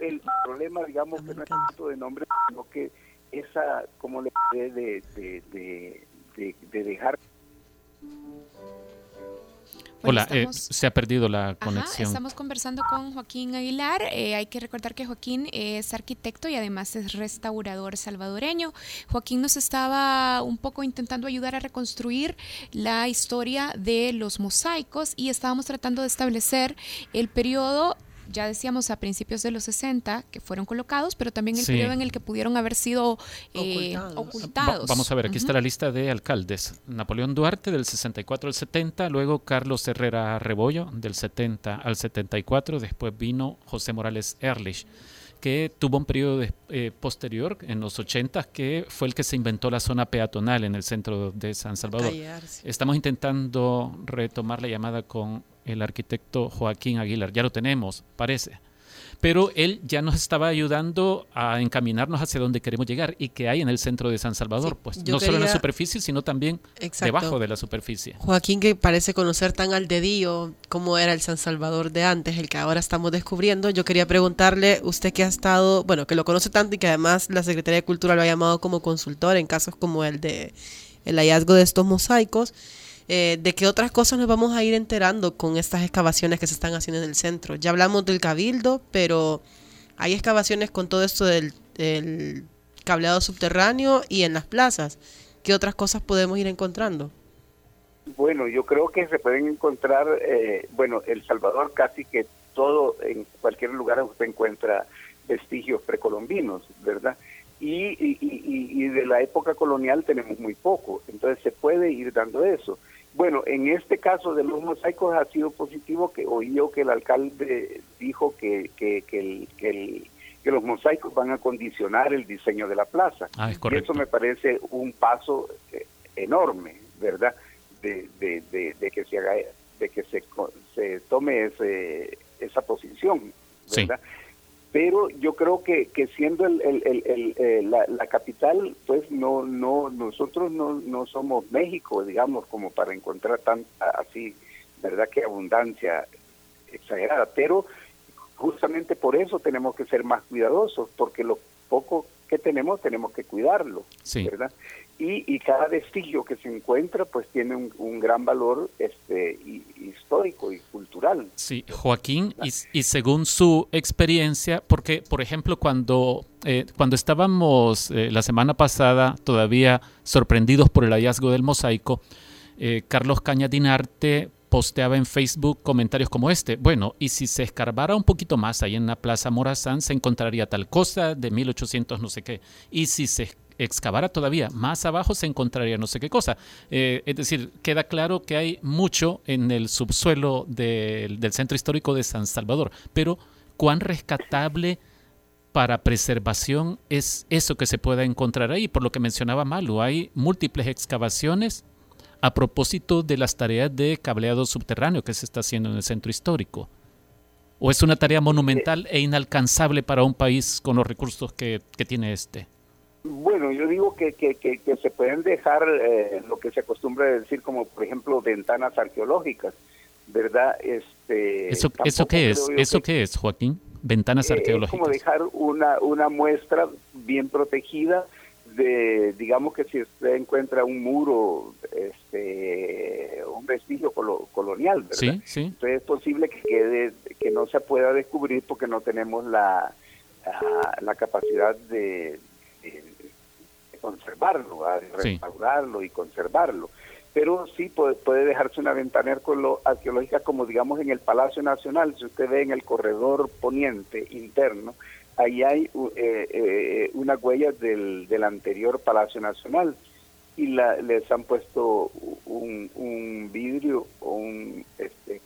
el problema, digamos, que no es tanto de nombre, sino que esa, como le de, de, de, de dejar Hola, eh, se ha perdido la conexión. estamos conversando con Joaquín Aguilar. Eh, hay que recordar que Joaquín es arquitecto y además es restaurador salvadoreño. Joaquín nos estaba un poco intentando ayudar a reconstruir la historia de los mosaicos y estábamos tratando de establecer el periodo ya decíamos a principios de los 60 que fueron colocados, pero también el periodo en el que pudieron haber sido eh, ocultados. vamos a ver, aquí está la lista de alcaldes. Napoleón Duarte del 64 al 70, luego Carlos Herrera Rebollo del 70 al 74, después vino José Morales Ehrlich que tuvo un periodo eh, posterior, en los 80, que fue el que se inventó la zona peatonal en el centro de San Salvador. Estamos intentando retomar la llamada con el arquitecto Joaquín Aguilar. Ya lo tenemos, parece pero él ya nos estaba ayudando a encaminarnos hacia donde queremos llegar y que hay en el centro de San Salvador, pues no solo en la superficie, sino también debajo de la superficie. Joaquín que parece conocer tan al dedillo como era el San Salvador de antes, el que ahora estamos descubriendo, yo quería preguntarle, usted que ha estado, bueno, que lo conoce tanto y que además la Secretaría de Cultura lo ha llamado como consultor en casos como el de el hallazgo de estos mosaicos, eh, de qué otras cosas nos vamos a ir enterando con estas excavaciones que se están haciendo en el centro. Ya hablamos del cabildo, pero hay excavaciones con todo esto del, cableado subterráneo y en las plazas. ¿Qué otras cosas podemos ir encontrando? Bueno, yo creo que se pueden encontrar, eh, bueno, El Salvador casi que todo, en cualquier lugar usted encuentra vestigios precolombinos, ¿verdad? Y, y, y, de la época colonial tenemos muy poco, entonces se puede ir dando eso. Bueno, en este caso de los mosaicos ha sido positivo que oí yo que el alcalde dijo que, que, que, que, los mosaicos van a condicionar el diseño de la plaza. Ah, y eso me parece un paso eh, enorme, ¿verdad? De, de, de, que se haga, de que se, se tome ese, esa posición, ¿verdad? Pero yo creo que, que siendo el, el, eh, la, capital, pues no, no, nosotros no, no somos México, digamos, como para encontrar tan así, verdad que abundancia exagerada, pero justamente por eso tenemos que ser más cuidadosos, porque lo poco que tenemos tenemos que cuidarlo, ¿verdad? y, cada vestigio que se encuentra pues tiene un, gran valor este histórico y cultural. Sí, Joaquín, y, según su experiencia, porque por ejemplo cuando, eh, cuando estábamos eh, la semana pasada todavía sorprendidos por el hallazgo del mosaico, eh, Carlos Cañadinarte posteaba en Facebook comentarios como este. Bueno, y si se escarbara un poquito más ahí en la Plaza Morazán, se encontraría tal cosa de 1800 no sé qué. Y si se excavara todavía más abajo se encontraría no sé qué cosa. Eh, es decir, queda claro que hay mucho en el subsuelo del centro histórico de San Salvador, pero cuán rescatable para preservación es eso que se pueda encontrar ahí. Por lo que mencionaba Malu, hay múltiples excavaciones a propósito de las tareas de cableado subterráneo que se está haciendo en el centro histórico. ¿O es una tarea monumental e inalcanzable para un país con los recursos que tiene este? Bueno, yo digo que, que, que, se pueden dejar eh, lo que se acostumbra a decir como, por ejemplo, ventanas arqueológicas, ¿verdad? Este, ¿Eso, eso qué es? ¿Eso qué es, Joaquín? Ventanas arqueológicas. Es como dejar una, una muestra bien protegida de, digamos que si usted encuentra un muro, este, un vestigio colonial, ¿verdad? Sí, sí. Entonces es posible que quede, que no se pueda descubrir porque no tenemos la, la capacidad de conservarlo, a restaurarlo y conservarlo. Pero sí puede, puede dejarse una ventana arqueológica como digamos en el Palacio Nacional, si usted ve en el corredor poniente interno, ahí hay eh, eh, unas huellas del, del anterior Palacio Nacional y la, les han puesto un, un vidrio o un este,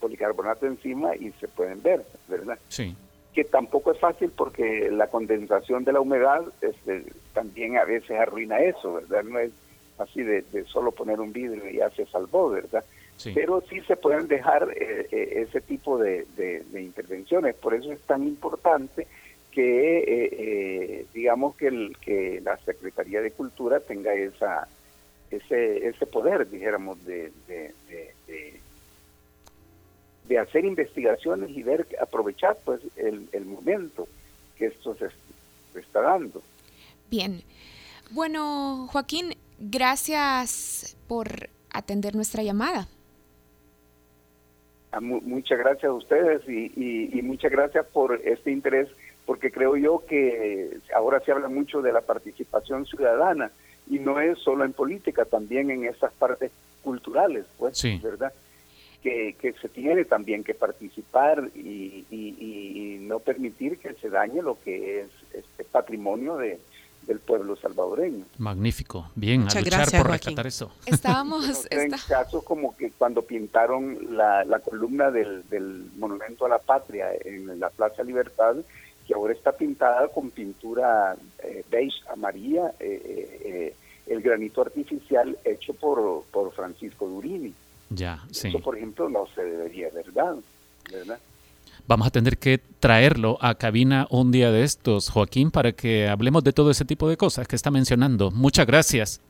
policarbonato encima y se pueden ver, ¿verdad? Sí que tampoco es fácil porque la condensación de la humedad este, también a veces arruina eso, ¿verdad? No es así de, solo poner un vidrio y ya se salvó, ¿verdad? Pero sí se pueden dejar eh, eh, ese tipo de, intervenciones, por eso es tan importante que eh, digamos que, el, que la Secretaría de Cultura tenga esa ese ese poder, dijéramos, de, de de hacer investigaciones y ver, aprovechar pues el, el momento que esto se, está dando. Bien. Bueno, Joaquín, gracias por atender nuestra llamada. Ah, muchas gracias a ustedes y, y, muchas gracias por este interés, porque creo yo que ahora se habla mucho de la participación ciudadana y no es solo en política, también en esas partes culturales, pues, ¿verdad? que, se tiene también que participar y, no permitir que se dañe lo que es este patrimonio de, del pueblo salvadoreño. Magnífico, bien, a luchar por rescatar eso. Estábamos... en casos como que cuando pintaron la, la columna del, del Monumento a la Patria en la Plaza Libertad, que ahora está pintada con pintura eh, beige amarilla, eh, eh, eh, el granito artificial hecho por, por Francisco Durini. Ya, sí. Eso, por ejemplo, no se debería ¿verdad? ¿verdad? Vamos a tener que traerlo a cabina un día de estos, Joaquín, para que hablemos de todo ese tipo de cosas que está mencionando. Muchas gracias.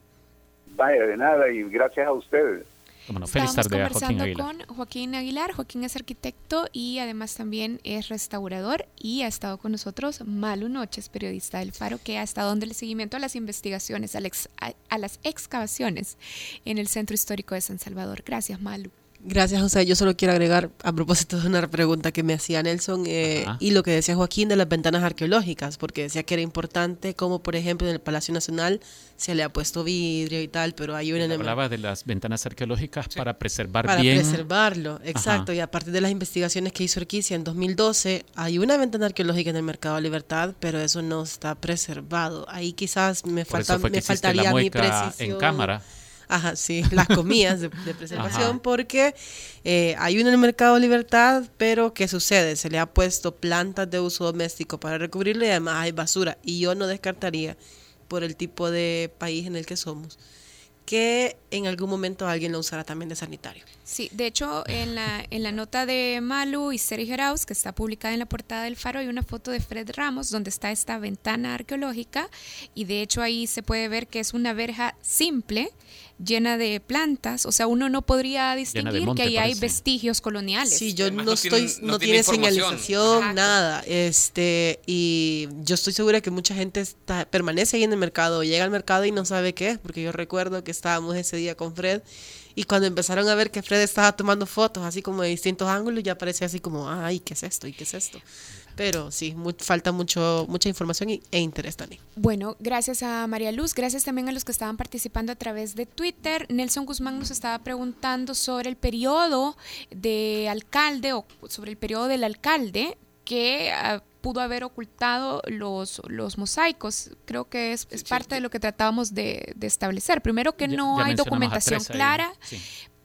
Vaya, de nada, y gracias a ustedes. Bueno, feliz tarde a Joaquín Aguilar. con Joaquín Aguilar. Joaquín es arquitecto y además también es restaurador y ha estado con nosotros Malu Noches, periodista del Faro, que ha estado dando el seguimiento a las investigaciones, a las excavaciones en el Centro Histórico de San Salvador. Gracias, Malu. Gracias, José. Yo solo quiero agregar, a propósito de una pregunta que me hacía Nelson, eh, y lo que decía Joaquín de las ventanas arqueológicas, porque decía que era importante, como por ejemplo en el Palacio Nacional se le ha puesto vidrio y tal, pero hay una... Hablaba de las ventanas arqueológicas para preservar para bien... Para preservarlo, exacto. Y a partir de las investigaciones que hizo Urquicia en 2012, hay una ventana arqueológica en el Mercado de Libertad, pero eso no está preservado. Ahí quizás me, falta, me faltaría mi precisión. En cámara Ajá, sí, las comillas de, preservación, porque eh, hay uno en el mercado Libertad, pero ¿qué sucede? Se le ha puesto plantas de uso doméstico para recubrirlo y además hay basura. Y yo no descartaría, por el tipo de país en el que somos, que en algún momento alguien lo usará también de sanitario. Sí, de hecho, en la, en la nota de Malu y Sergio Arauz, que está publicada en la portada del Faro, hay una foto de Fred Ramos donde está esta ventana arqueológica y de hecho ahí se puede ver que es una verja simple llena de plantas, o sea, uno no podría distinguir que ahí hay vestigios coloniales. Sí, yo no, estoy, no, tiene, señalización, nada, este, y yo estoy segura que mucha gente está, permanece ahí en el mercado, llega al mercado y no sabe qué es, porque yo recuerdo que estábamos ese día con Fred y cuando empezaron a ver que Fred estaba tomando fotos así como de distintos ángulos, ya parecía así como, ay, ¿qué es esto? ¿Y qué es esto? Pero sí, falta mucho, mucha información e interés también. Bueno, gracias a María Luz, gracias también a los que estaban participando a través de Twitter. Nelson Guzmán nos estaba preguntando sobre el periodo de alcalde o sobre el periodo del alcalde que ah, pudo haber ocultado los, los mosaicos. Creo que es, parte de lo que tratábamos de, establecer. Primero que no hay documentación clara,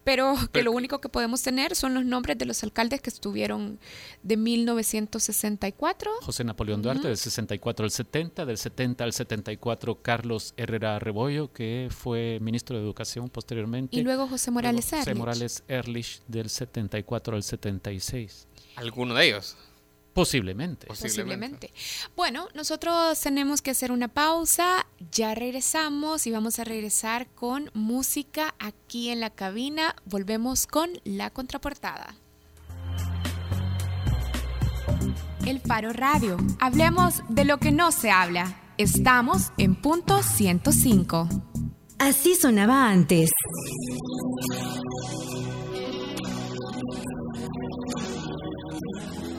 pero que lo único que podemos tener son los nombres de los alcaldes que estuvieron de 1964. José Napoleón Duarte, del 64 al 70, del 70 al 74 Carlos Herrera Rebollo, que fue ministro de Educación posteriormente. Y luego José Morales Erlich. José Morales Erlich, del 74 al 76. ¿Alguno de ellos? Posiblemente. Posiblemente. Bueno, nosotros tenemos que hacer una pausa, ya regresamos y vamos a regresar con música aquí en la cabina. Volvemos con la contraportada. El Faro Radio. Hablemos de lo que no se habla. Estamos en punto 105. Así sonaba antes.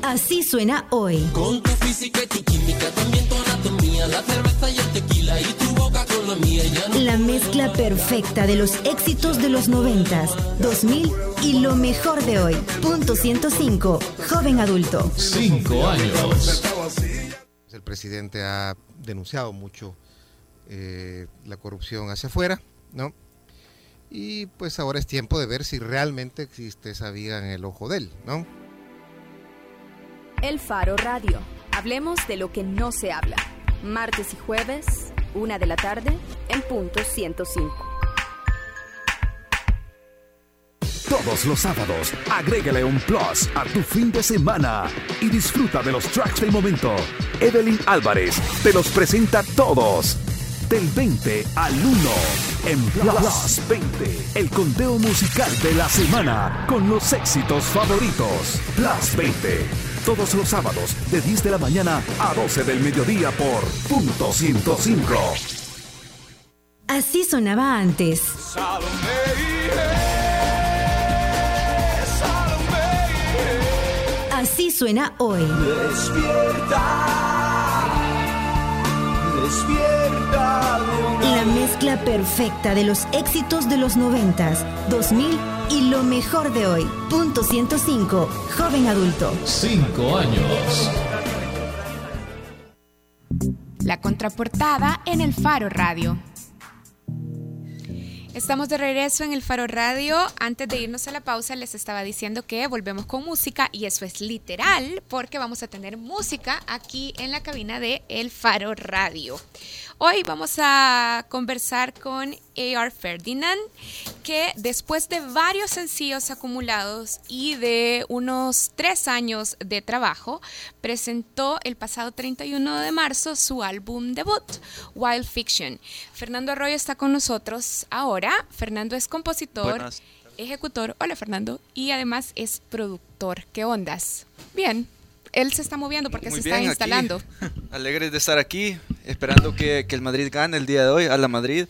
Así suena hoy. Con tu física y tu química, también tu anatomía, la cerveza y el tequila y tu boca con la mía. Ya no la mezcla perfecta de los éxitos de los noventas, 2000 y lo mejor de hoy. Punto 105, joven adulto. Cinco años. El presidente ha denunciado mucho eh, la corrupción hacia afuera, ¿no? Y pues ahora es tiempo de ver si realmente existe esa viga en el ojo de él, ¿no? El Faro Radio. Hablemos de lo que no se habla. Martes y jueves, una de la tarde, en punto 105. Todos los sábados, agrégale un plus a tu fin de semana y disfruta de los tracks del momento. Evelyn Álvarez te los presenta todos. Del 20 al 1 en Plus 20, el conteo musical de la semana con los éxitos favoritos. Plus 20 todos los sábados de 10 de la mañana a 12 del mediodía por punto 105. Así sonaba antes. Así suena hoy. Despierta, despierta mezcla perfecta de los éxitos de los 90, 2000 y lo mejor de hoy. Punto 105, joven adulto. Cinco años. La contraportada en el Faro Radio. Estamos de regreso en el Faro Radio. Antes de irnos a la pausa les estaba diciendo que volvemos con música y eso es literal porque vamos a tener música aquí en la cabina de El Faro Radio. Hoy vamos a conversar con A.R. Ferdinand, que después de varios sencillos acumulados y de unos tres años de trabajo, presentó el pasado 31 de marzo su álbum debut, Wild Fiction. Fernando Arroyo está con nosotros ahora. Fernando es compositor. Ejecutor, hola Fernando, y además es productor. ¿Qué ondas? Bien, él se está moviendo porque se está instalando. Alegres de estar aquí, esperando que, el Madrid gane el día de hoy, a la Madrid.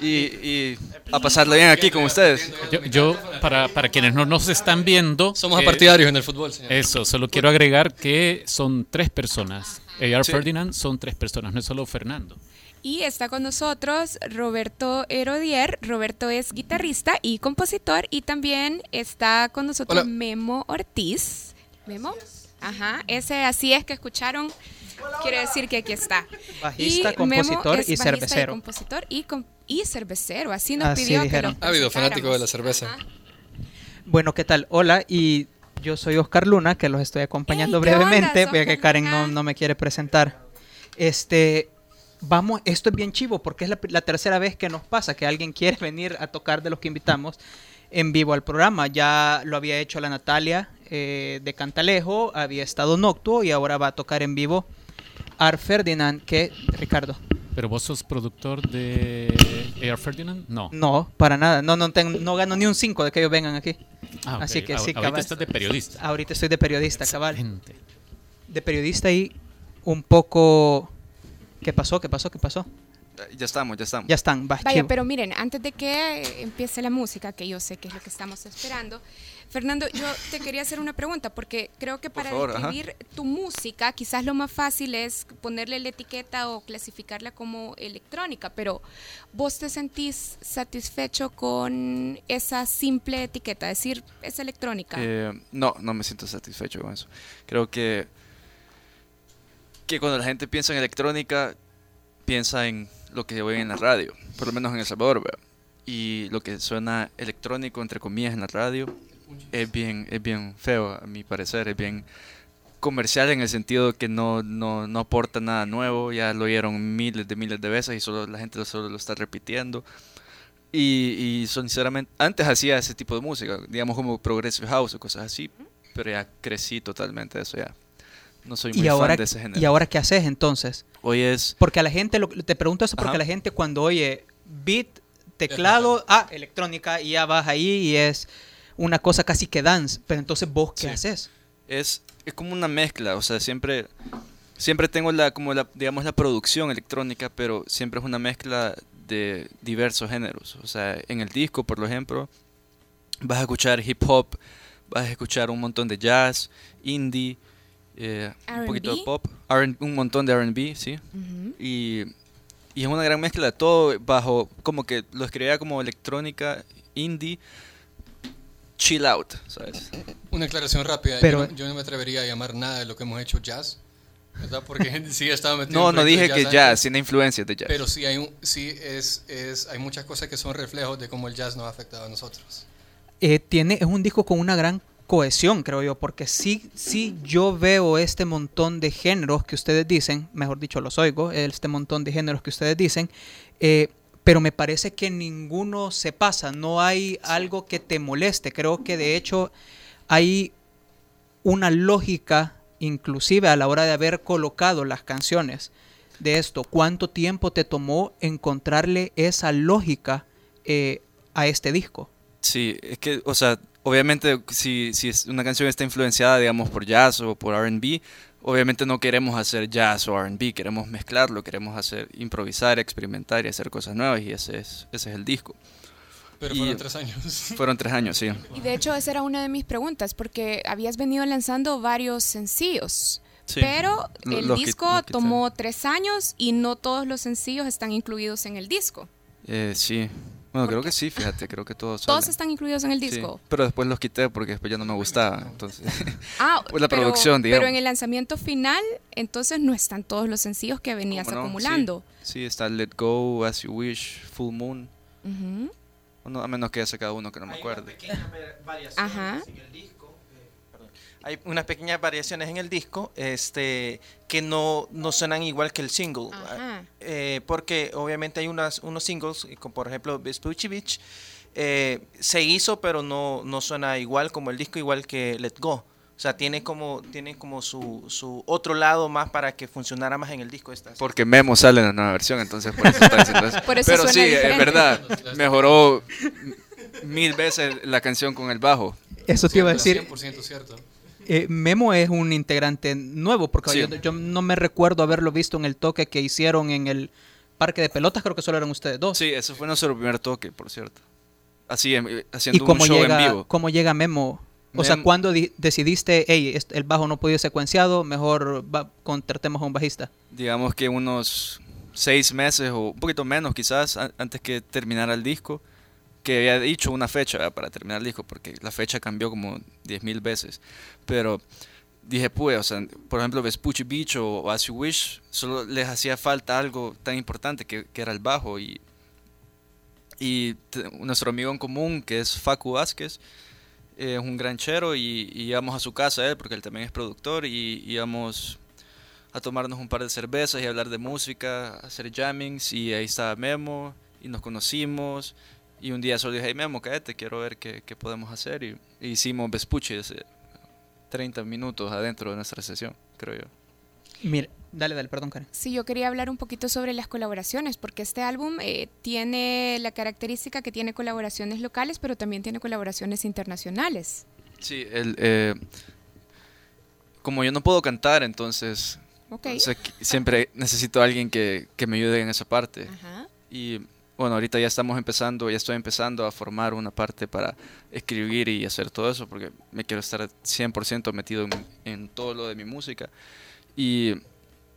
Y, a pasarla bien aquí con ustedes. Yo, para, para, quienes no nos están viendo... Somos partidarios en el fútbol, señor. Eso, solo quiero agregar que son tres personas. A.R. Ferdinand son tres personas, no es solo Fernando. Y está con nosotros Roberto Herodier. Roberto es guitarrista y compositor. Y también está con nosotros Memo Ortiz. Memo. Ajá, ese así es que escucharon. Quiere decir que aquí está. Bajista, compositor y cervecero. compositor y, y cervecero. Así nos pidió que Ha habido fanático de la cerveza. Bueno, ¿qué tal? Hola y yo soy Oscar Luna, que los estoy acompañando brevemente, vea que Karen no, no, me quiere presentar. Este, vamos, esto es bien chivo porque es la, la, tercera vez que nos pasa que alguien quiere venir a tocar de los que invitamos en vivo al programa. Ya lo había hecho la Natalia eh, de Cantalejo, había estado Noctuo y ahora va a tocar en vivo Ar Ferdinand, que Ricardo. ¿Pero vos sos productor de Air Ferdinand? No. No, para nada. No, no, tengo, no gano ni un 5 de que ellos vengan aquí. Ah, Así que sí, Ahorita estás de periodista. Ahorita estoy de periodista, cabal. De periodista y un poco... ¿Qué pasó? ¿Qué pasó? ¿Qué pasó? Ya estamos, ya estamos. Ya están, Vaya, pero miren, antes de que empiece la música, que yo sé que es lo que estamos esperando, Fernando, yo te quería hacer una pregunta, porque creo que para describir tu música, quizás lo más fácil es ponerle la etiqueta o clasificarla como electrónica, pero ¿vos te sentís satisfecho con esa simple etiqueta? Decir, es electrónica. Eh, no, no me siento satisfecho con eso. Creo que, que cuando la gente piensa en electrónica, piensa en lo que oyen en la radio, por lo menos en El Salvador, y lo que suena electrónico, entre comillas, en la radio, es bien, es bien feo, a mi parecer, es bien comercial en el sentido que no, no, no aporta nada nuevo, ya lo oyeron miles de miles de veces y solo la gente solo lo está repitiendo. Y, y sinceramente, antes hacía ese tipo de música, digamos como Progressive House o cosas así, pero ya crecí totalmente de eso ya. No soy muy ahora, fan de ese género. ¿Y ahora qué haces entonces? Hoy es... Porque a la gente, te pregunto eso porque a la gente cuando oye beat, teclado, ah, electrónica, y ya vas ahí y es una cosa casi que dance, pero entonces vos qué haces? Es, es como una mezcla, o sea, siempre siempre tengo la como la digamos la producción electrónica, pero siempre es una mezcla de diversos géneros, o sea, en el disco, por ejemplo, vas a escuchar hip hop, vas a escuchar un montón de jazz, indie, eh, un poquito de pop, un montón de R&B, sí, y, y es una gran mezcla de todo bajo como que lo escribía como electrónica indie chill out, ¿sabes? Una aclaración rápida. Pero, yo, no, me atrevería a llamar nada de lo que hemos hecho jazz. ¿verdad? Porque sí estaba metido No, no dije que jazz, tiene influencias de jazz. Pero sí, hay, un, sí es, es, hay muchas cosas que son reflejos de cómo el jazz nos ha afectado a nosotros. Eh, tiene, es un disco con una gran cohesión, creo yo, porque sí, sí yo veo este montón de géneros que ustedes dicen, mejor dicho, los oigo, este montón de géneros que ustedes dicen, eh, pero me parece que ninguno se pasa, no hay algo que te moleste. Creo que de hecho hay una lógica inclusive a la hora de haber colocado las canciones de esto. ¿Cuánto tiempo te tomó encontrarle esa lógica eh, a este disco? Sí, es que, o sea, obviamente si, si una canción está influenciada, digamos, por jazz o por RB, obviamente no queremos hacer jazz o RB, queremos mezclarlo, queremos hacer improvisar, experimentar y hacer cosas nuevas y ese es, ese es el disco. Pero fueron tres años. Fueron tres años, sí. Y de hecho esa era una de mis preguntas, porque habías venido lanzando varios sencillos. pero el disco tomó tres años y no todos los sencillos están incluidos en el disco. Eh, sí, bueno, creo que sí, fíjate, creo que todos. Todos están incluidos en el disco. pero después los quité porque después ya no me gustaba, entonces. Ah, pues la producción, digamos. Pero en el lanzamiento final, entonces no están todos los sencillos que venías acumulando. Sí. está Let Go, As You Wish, Full Moon. a menos que haya sacado uno que no me acuerde. Ajá hay unas pequeñas variaciones en el disco este, que no, no suenan igual que el single. Eh, porque obviamente hay unas, unos singles, como por ejemplo Vespucci Beach, eh, se hizo pero no, no suena igual como el disco, igual que Let Go. O sea, tiene como, tiene como su, su otro lado más para que funcionara más en el disco. Esta. Porque Memo sale en la nueva versión, entonces por eso está diciendo eso. Pero sí, es verdad, mejoró mil veces la canción con el bajo. Eso te iba a decir. 100% cierto. Eh, Memo es un integrante nuevo, porque yo, no me recuerdo haberlo visto en el toque que hicieron en el parque de pelotas, creo que solo eran ustedes dos. Sí, ese fue nuestro primer toque, por cierto. Así, em, haciendo un show en vivo. ¿Cómo llega Memo? O sea, ¿cuándo decidiste, hey, el bajo no puede ir secuenciado, mejor contratemos a un bajista? Digamos que unos seis meses o un poquito menos quizás antes que terminara el disco que había dicho una fecha para terminar el disco, porque la fecha cambió como 10.000 veces. Pero dije, pues, o sea, por ejemplo, Vespucci Beach o, As You Wish, solo les hacía falta algo tan importante que, que era el bajo. Y, y nuestro amigo en común, que es Facu Vázquez, es un granchero y, y, íbamos a su casa él, porque él también es productor, y íbamos a tomarnos un par de cervezas y hablar de música, hacer jammings, y ahí estaba Memo, y nos conocimos y un día solo dije, hey Memo, cállate, quiero ver qué, qué podemos hacer. Y, hicimos Vespucci 30 minutos adentro de nuestra sesión, creo yo. Mira, dale, dale, perdón, Karen. Sí, yo quería hablar un poquito sobre las colaboraciones, porque este álbum eh, tiene la característica que tiene colaboraciones locales, pero también tiene colaboraciones internacionales. Sí, el, eh, como yo no puedo cantar, entonces siempre necesito a alguien que, que, me ayude en esa parte. Ajá. Y bueno, ahorita ya estamos empezando, ya estoy empezando a formar una parte para escribir y hacer todo eso, porque me quiero estar 100% metido en, todo lo de mi música. Y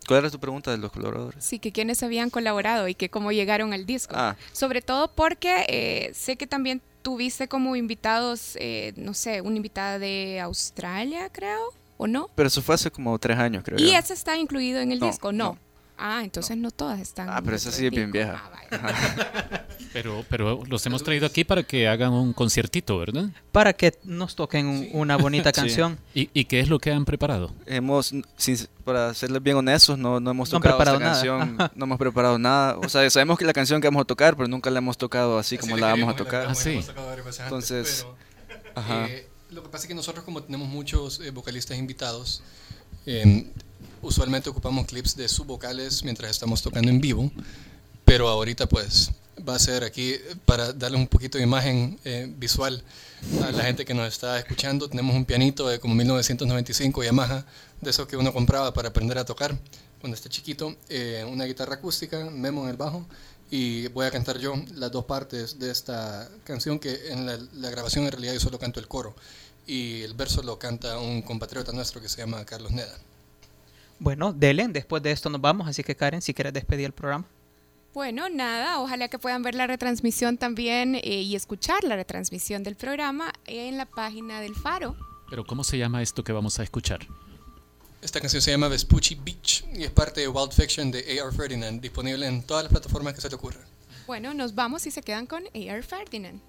¿Cuál era tu pregunta de los colaboradores? Sí, que quiénes habían colaborado y que cómo llegaron al disco. Ah. Sobre todo porque eh, sé que también tuviste como invitados, eh, no sé, una invitada de Australia, creo, ¿o no? Pero eso fue hace como tres años, creo. ¿Y ese está incluido en el disco? no. Ah, entonces no, todas están. Ah, pero esa sí es bien vieja. Ah, pero, pero los hemos traído aquí para que hagan un conciertito, ¿verdad? Para que nos toquen una bonita canción. ¿Y, qué es lo que han preparado? Hemos, para serles bien honestos, no, no hemos tocado esta canción, no hemos preparado nada. O sea, sabemos que la canción que vamos a tocar, pero nunca la hemos tocado así como la vamos a tocar. Ah, sí. Entonces, eh, lo que pasa es que nosotros como tenemos muchos eh, vocalistas invitados, eh, usualmente ocupamos clips de sus vocales mientras estamos tocando en vivo, pero ahorita pues va a ser aquí para darle un poquito de imagen eh, visual a la gente que nos está escuchando. Tenemos un pianito de como 1995 Yamaha, de eso que uno compraba para aprender a tocar cuando está chiquito, eh, una guitarra acústica, Memo en el bajo, y voy a cantar yo las dos partes de esta canción que en la, la grabación en realidad yo solo canto el coro y el verso lo canta un compatriota nuestro que se llama Carlos Neda. Bueno, Delen, después de esto nos vamos, así que Karen, si quieres despedir el programa. Bueno, nada, ojalá que puedan ver la retransmisión también eh, y escuchar la retransmisión del programa en la página del Faro. Pero ¿cómo se llama esto que vamos a escuchar? Esta canción se llama Vespucci Beach y es parte de Wild Fiction de A.R. Ferdinand, disponible en todas las plataformas que se te ocurran. Bueno, nos vamos y se quedan con A.R. Ferdinand.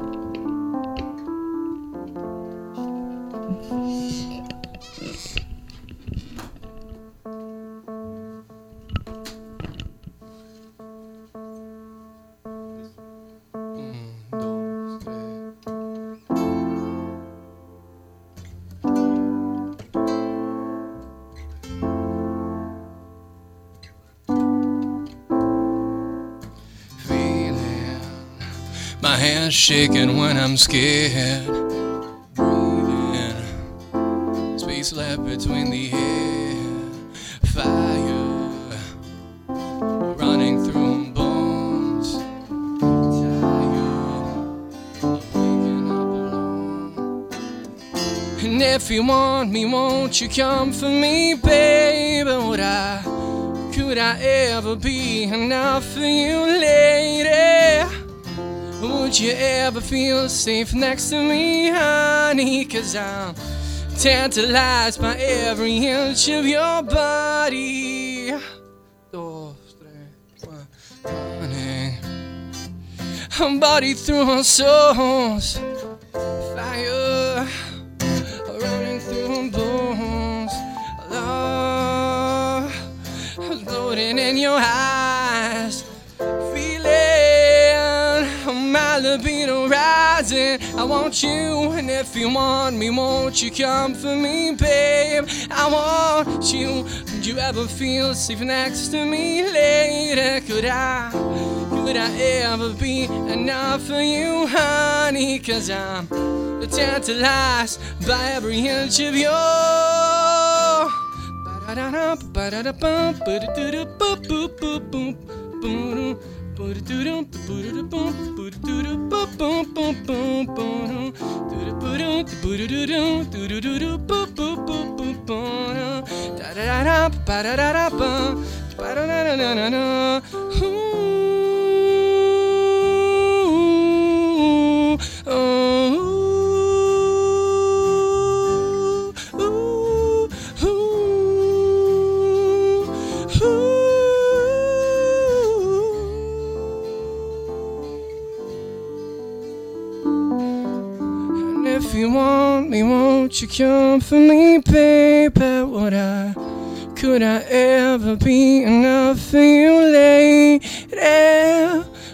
うん。not shaking when I'm scared. Breathing, space left between the air. Fire, running through bones. Tired of waking up alone. And if you want me, won't you come for me, baby? Would I? Could I ever be enough for you, lady? Would you ever feel safe next to me, honey? Cause I'm tantalized by every inch of your body. Dos, tres, cuatro, honey. Body through our souls. Fire running through our bones. Love floating in your eyes. I want you, and if you want me, won't you come for me, babe? I want you. Would you ever feel safe next to me, later? Could I, could I ever be enough for you, honey? Cause I'm tantalized by every inch of your. Ooh. If you want me, won't you come for me, baby? Would I, could I ever be enough for you, lady?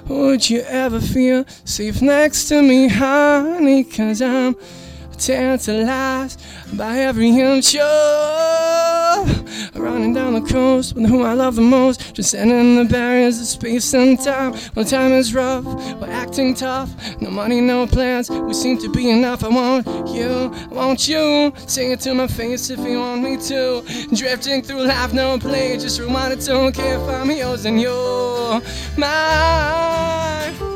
Would you ever feel safe next to me, honey? Cause I'm tantalized by every inch of running down the coast with who I love the most, transcending the barriers of space and time. When time is rough, we're acting tough. No money, no plans. We seem to be enough. I want you, I want you. Say it to my face if you want me to. Drifting through life, no play. Just rewind it, don't care if I'm yours and you're mine.